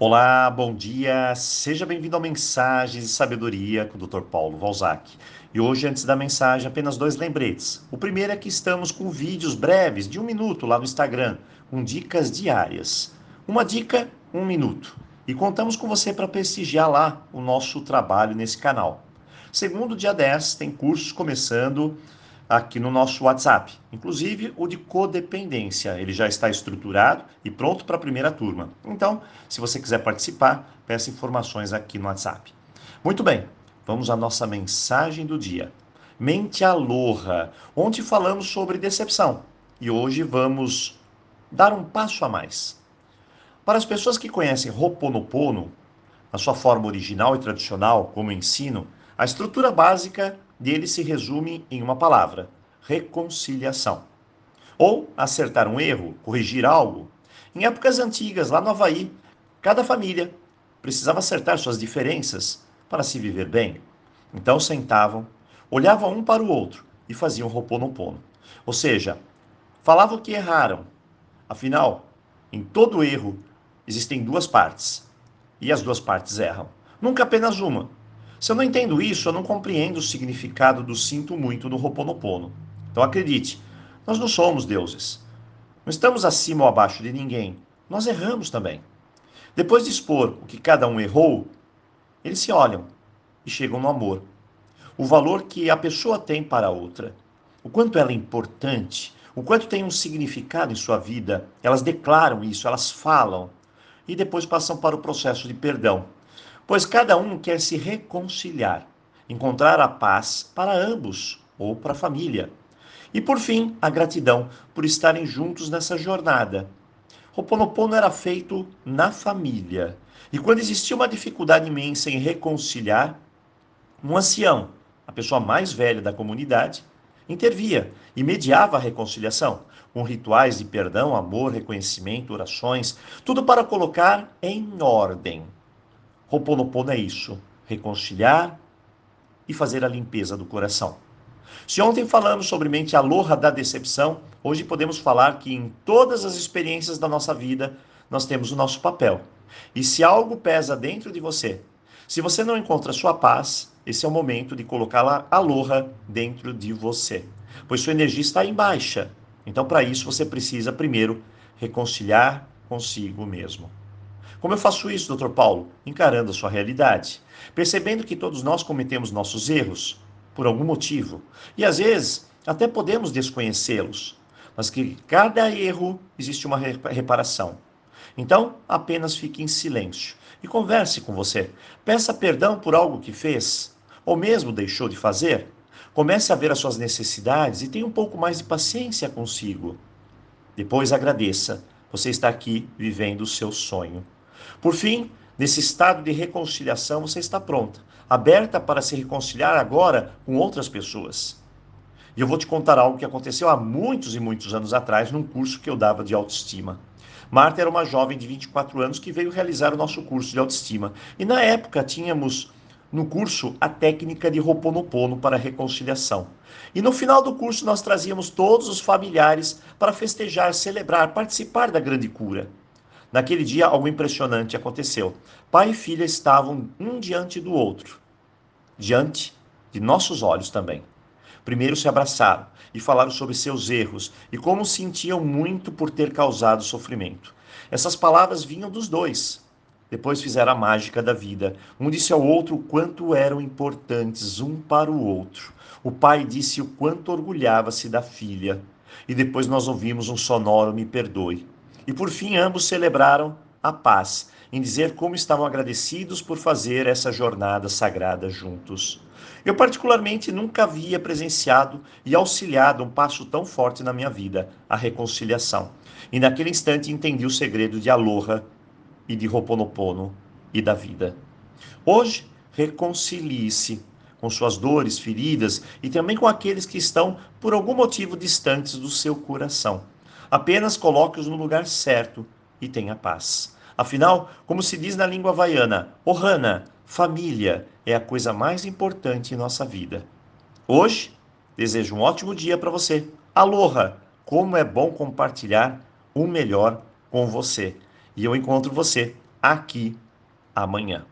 Olá, bom dia, seja bem-vindo ao Mensagens de Sabedoria com o Dr. Paulo Valzac. E hoje, antes da mensagem, apenas dois lembretes. O primeiro é que estamos com vídeos breves de um minuto lá no Instagram, com dicas diárias. Uma dica, um minuto. E contamos com você para prestigiar lá o nosso trabalho nesse canal. Segundo, dia 10, tem cursos começando aqui no nosso WhatsApp, inclusive o de codependência. Ele já está estruturado e pronto para a primeira turma. Então, se você quiser participar, peça informações aqui no WhatsApp. Muito bem, vamos à nossa mensagem do dia. Mente Aloha, onde falamos sobre decepção. E hoje vamos dar um passo a mais. Para as pessoas que conhecem Ho'oponopono, na sua forma original e tradicional, como ensino, a estrutura básica dele se resume em uma palavra: reconciliação. Ou acertar um erro, corrigir algo. Em épocas antigas, lá no Havaí, cada família precisava acertar suas diferenças para se viver bem. Então sentavam, olhavam um para o outro e faziam roponopono. Ou seja, falavam que erraram. Afinal, em todo erro existem duas partes. E as duas partes erram. Nunca apenas uma. Se eu não entendo isso, eu não compreendo o significado do sinto muito no Roponopono. Então acredite, nós não somos deuses. Não estamos acima ou abaixo de ninguém. Nós erramos também. Depois de expor o que cada um errou, eles se olham e chegam no amor. O valor que a pessoa tem para a outra. O quanto ela é importante, o quanto tem um significado em sua vida. Elas declaram isso, elas falam e depois passam para o processo de perdão pois cada um quer se reconciliar, encontrar a paz para ambos ou para a família. E por fim, a gratidão por estarem juntos nessa jornada. O Ponopono era feito na família. E quando existia uma dificuldade imensa em reconciliar, um ancião, a pessoa mais velha da comunidade, intervia e mediava a reconciliação, com rituais de perdão, amor, reconhecimento, orações, tudo para colocar em ordem Ho'oponopono é isso, reconciliar e fazer a limpeza do coração. Se ontem falamos sobre mente aloha da decepção, hoje podemos falar que em todas as experiências da nossa vida nós temos o nosso papel. E se algo pesa dentro de você, se você não encontra sua paz, esse é o momento de colocá-la aloha dentro de você, pois sua energia está em baixa. Então, para isso, você precisa primeiro reconciliar consigo mesmo. Como eu faço isso, Dr. Paulo? Encarando a sua realidade, percebendo que todos nós cometemos nossos erros por algum motivo, e às vezes até podemos desconhecê-los, mas que cada erro existe uma reparação. Então, apenas fique em silêncio e converse com você. Peça perdão por algo que fez ou mesmo deixou de fazer. Comece a ver as suas necessidades e tenha um pouco mais de paciência consigo. Depois agradeça. Você está aqui vivendo o seu sonho. Por fim, nesse estado de reconciliação, você está pronta, aberta para se reconciliar agora com outras pessoas. E eu vou te contar algo que aconteceu há muitos e muitos anos atrás, num curso que eu dava de autoestima. Marta era uma jovem de 24 anos que veio realizar o nosso curso de autoestima. E na época tínhamos no curso a técnica de Roponopono para reconciliação. E no final do curso nós trazíamos todos os familiares para festejar, celebrar, participar da grande cura. Naquele dia, algo impressionante aconteceu. Pai e filha estavam um diante do outro, diante de nossos olhos também. Primeiro se abraçaram e falaram sobre seus erros e como sentiam muito por ter causado sofrimento. Essas palavras vinham dos dois. Depois fizeram a mágica da vida. Um disse ao outro o quanto eram importantes um para o outro. O pai disse o quanto orgulhava-se da filha. E depois nós ouvimos um sonoro me perdoe. E por fim, ambos celebraram a paz, em dizer como estavam agradecidos por fazer essa jornada sagrada juntos. Eu, particularmente, nunca havia presenciado e auxiliado um passo tão forte na minha vida, a reconciliação. E naquele instante entendi o segredo de Aloha e de Roponopono e da vida. Hoje, reconcilie-se com suas dores, feridas e também com aqueles que estão, por algum motivo, distantes do seu coração. Apenas coloque-os no lugar certo e tenha paz. Afinal, como se diz na língua havaiana, Ohana, família é a coisa mais importante em nossa vida. Hoje, desejo um ótimo dia para você. Aloha! Como é bom compartilhar o melhor com você. E eu encontro você aqui amanhã.